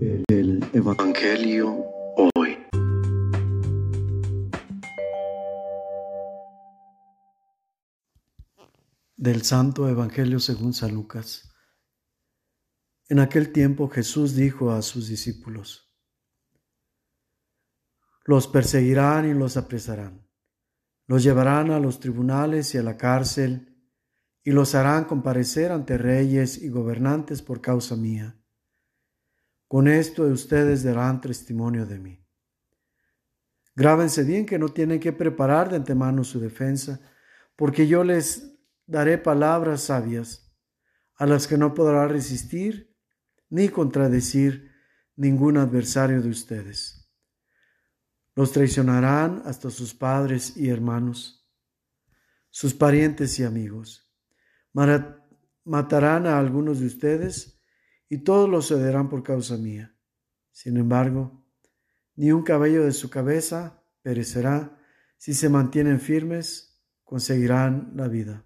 El Evangelio hoy. Del Santo Evangelio según San Lucas. En aquel tiempo Jesús dijo a sus discípulos, Los perseguirán y los apresarán, los llevarán a los tribunales y a la cárcel, y los harán comparecer ante reyes y gobernantes por causa mía. Con esto ustedes darán testimonio de mí. Grábense bien que no tienen que preparar de antemano su defensa, porque yo les daré palabras sabias, a las que no podrá resistir ni contradecir ningún adversario de ustedes. Los traicionarán hasta sus padres y hermanos, sus parientes y amigos matarán a algunos de ustedes y todos los cederán por causa mía. Sin embargo, ni un cabello de su cabeza perecerá. Si se mantienen firmes, conseguirán la vida.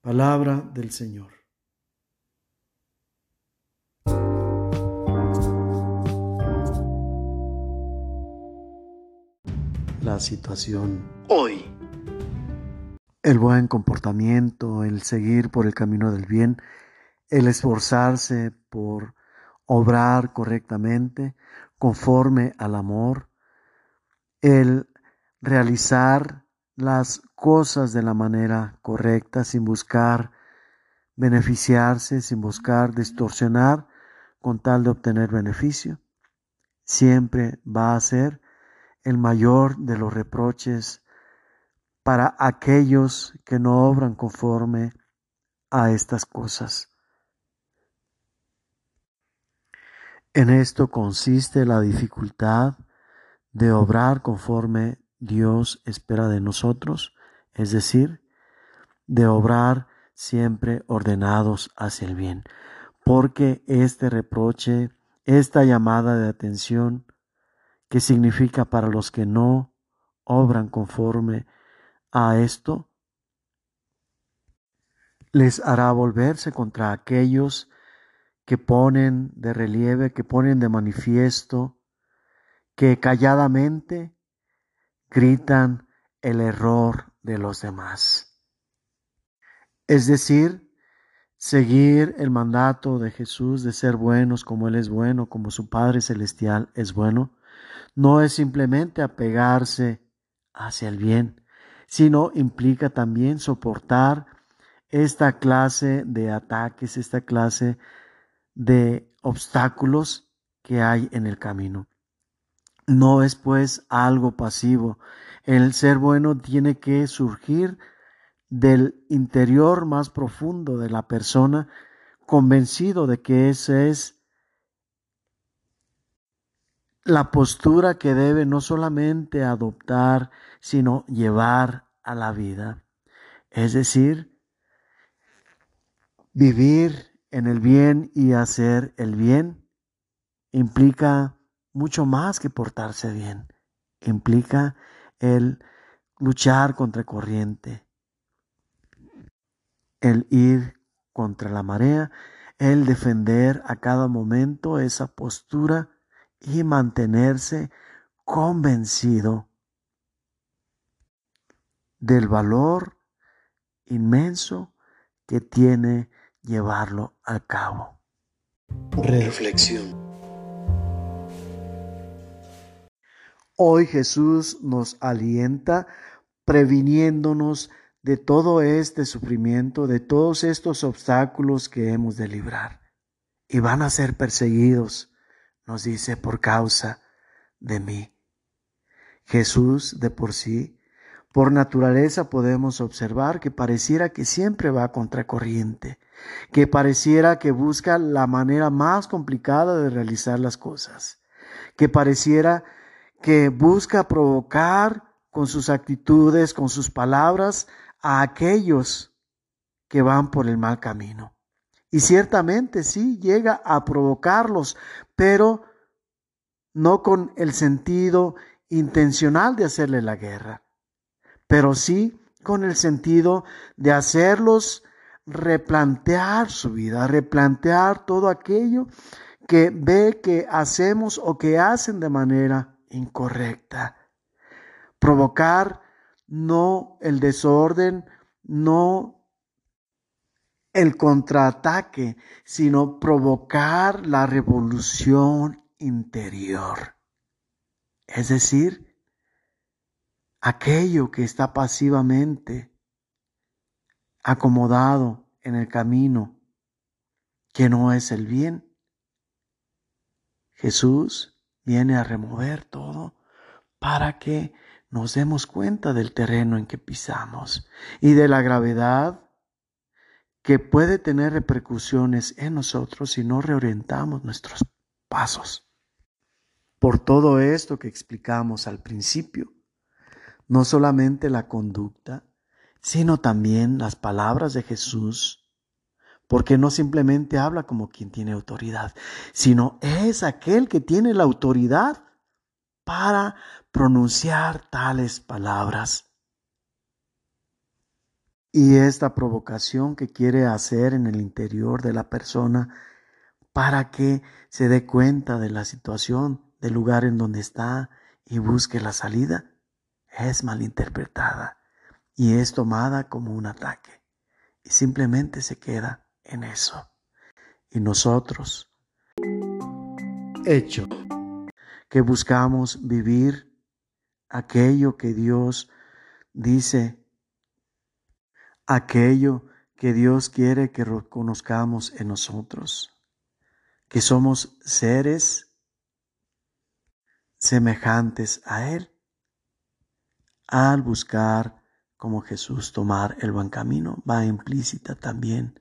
Palabra del Señor. La situación hoy el buen comportamiento, el seguir por el camino del bien, el esforzarse por obrar correctamente, conforme al amor, el realizar las cosas de la manera correcta, sin buscar beneficiarse, sin buscar distorsionar con tal de obtener beneficio, siempre va a ser el mayor de los reproches para aquellos que no obran conforme a estas cosas. En esto consiste la dificultad de obrar conforme Dios espera de nosotros, es decir, de obrar siempre ordenados hacia el bien, porque este reproche, esta llamada de atención, que significa para los que no obran conforme a esto les hará volverse contra aquellos que ponen de relieve, que ponen de manifiesto, que calladamente gritan el error de los demás. Es decir, seguir el mandato de Jesús de ser buenos como Él es bueno, como su Padre Celestial es bueno, no es simplemente apegarse hacia el bien, sino implica también soportar esta clase de ataques, esta clase de obstáculos que hay en el camino. No es pues algo pasivo. El ser bueno tiene que surgir del interior más profundo de la persona, convencido de que esa es la postura que debe no solamente adoptar, sino llevar a la vida. Es decir, vivir en el bien y hacer el bien implica mucho más que portarse bien. Implica el luchar contra corriente, el ir contra la marea, el defender a cada momento esa postura y mantenerse convencido del valor inmenso que tiene llevarlo a cabo. Reflexión. Hoy Jesús nos alienta previniéndonos de todo este sufrimiento, de todos estos obstáculos que hemos de librar. Y van a ser perseguidos nos dice, por causa de mí. Jesús de por sí, por naturaleza podemos observar que pareciera que siempre va contra corriente, que pareciera que busca la manera más complicada de realizar las cosas, que pareciera que busca provocar con sus actitudes, con sus palabras, a aquellos que van por el mal camino. Y ciertamente sí, llega a provocarlos, pero no con el sentido intencional de hacerle la guerra, pero sí con el sentido de hacerlos replantear su vida, replantear todo aquello que ve que hacemos o que hacen de manera incorrecta. Provocar no el desorden, no el contraataque, sino provocar la revolución interior. Es decir, aquello que está pasivamente acomodado en el camino, que no es el bien. Jesús viene a remover todo para que nos demos cuenta del terreno en que pisamos y de la gravedad que puede tener repercusiones en nosotros si no reorientamos nuestros pasos. Por todo esto que explicamos al principio, no solamente la conducta, sino también las palabras de Jesús, porque no simplemente habla como quien tiene autoridad, sino es aquel que tiene la autoridad para pronunciar tales palabras. Y esta provocación que quiere hacer en el interior de la persona para que se dé cuenta de la situación, del lugar en donde está y busque la salida, es malinterpretada y es tomada como un ataque. Y simplemente se queda en eso. Y nosotros, hecho, que buscamos vivir aquello que Dios dice, aquello que Dios quiere que reconozcamos en nosotros, que somos seres semejantes a Él, al buscar como Jesús tomar el buen camino, va implícita también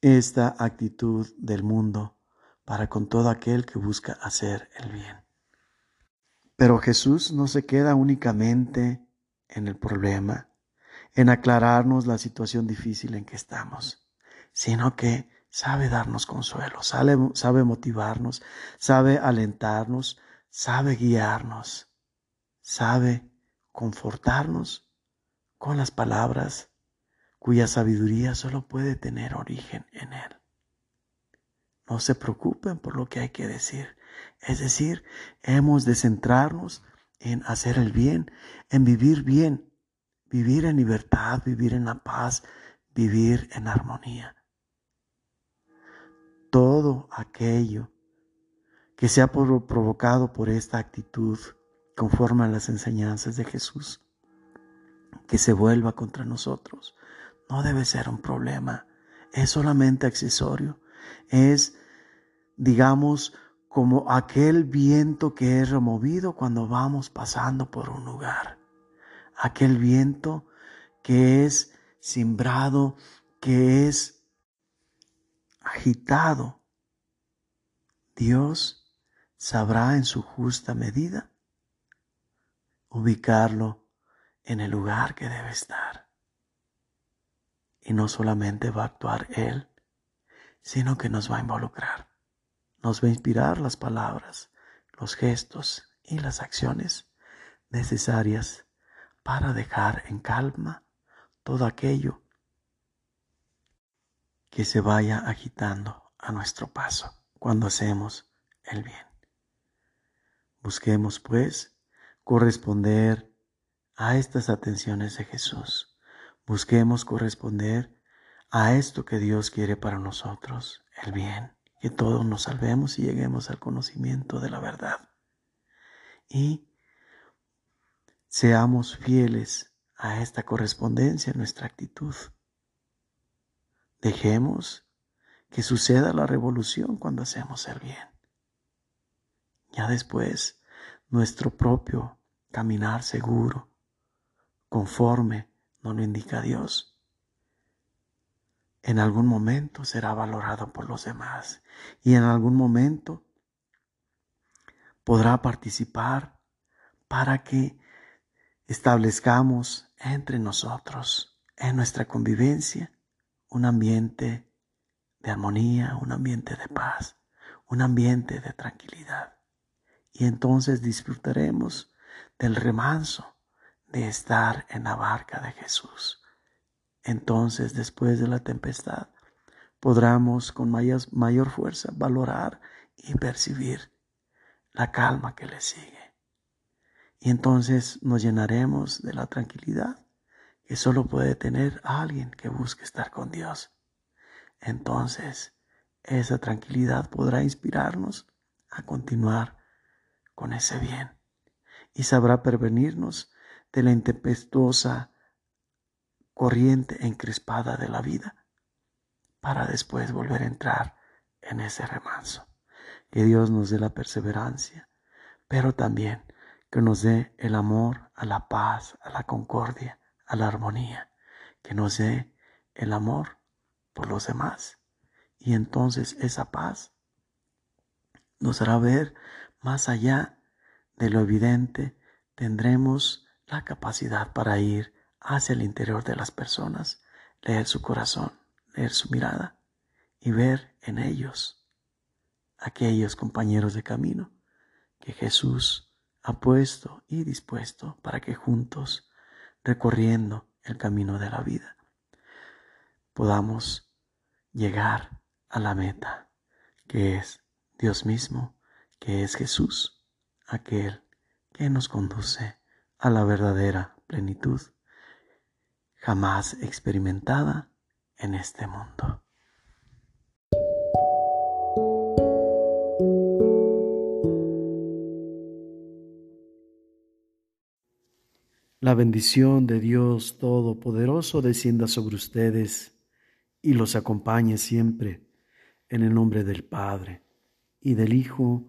esta actitud del mundo para con todo aquel que busca hacer el bien. Pero Jesús no se queda únicamente en el problema, en aclararnos la situación difícil en que estamos, sino que sabe darnos consuelo, sabe, sabe motivarnos, sabe alentarnos, sabe guiarnos, sabe confortarnos con las palabras cuya sabiduría solo puede tener origen en Él. No se preocupen por lo que hay que decir. Es decir, hemos de centrarnos en hacer el bien, en vivir bien, vivir en libertad, vivir en la paz, vivir en armonía. Todo aquello que sea provocado por esta actitud conforme a las enseñanzas de Jesús, que se vuelva contra nosotros, no debe ser un problema, es solamente accesorio, es, digamos, como aquel viento que es removido cuando vamos pasando por un lugar, aquel viento que es simbrado, que es agitado. Dios sabrá en su justa medida ubicarlo en el lugar que debe estar. Y no solamente va a actuar Él, sino que nos va a involucrar. Nos va a inspirar las palabras, los gestos y las acciones necesarias para dejar en calma todo aquello que se vaya agitando a nuestro paso cuando hacemos el bien. Busquemos pues corresponder a estas atenciones de Jesús. Busquemos corresponder a esto que Dios quiere para nosotros, el bien, que todos nos salvemos y lleguemos al conocimiento de la verdad. Y seamos fieles a esta correspondencia en nuestra actitud. Dejemos que suceda la revolución cuando hacemos el bien. Ya después nuestro propio caminar seguro, conforme nos lo indica Dios. En algún momento será valorado por los demás y en algún momento podrá participar para que establezcamos entre nosotros, en nuestra convivencia, un ambiente de armonía, un ambiente de paz, un ambiente de tranquilidad y entonces disfrutaremos del remanso de estar en la barca de Jesús. Entonces, después de la tempestad, podremos con mayor, fuerza valorar y percibir la calma que le sigue. Y entonces nos llenaremos de la tranquilidad que solo puede tener alguien que busque estar con Dios. Entonces, esa tranquilidad podrá inspirarnos a continuar con ese bien y sabrá prevenirnos de la intempestuosa corriente encrespada de la vida para después volver a entrar en ese remanso. Que Dios nos dé la perseverancia, pero también que nos dé el amor a la paz, a la concordia, a la armonía, que nos dé el amor por los demás. Y entonces esa paz nos hará ver más allá de lo evidente, tendremos la capacidad para ir hacia el interior de las personas, leer su corazón leer su mirada y ver en ellos aquellos compañeros de camino que Jesús ha puesto y dispuesto para que juntos, recorriendo el camino de la vida, podamos llegar a la meta, que es Dios mismo, que es Jesús, aquel que nos conduce a la verdadera plenitud, jamás experimentada en este mundo. La bendición de Dios Todopoderoso descienda sobre ustedes y los acompañe siempre en el nombre del Padre y del Hijo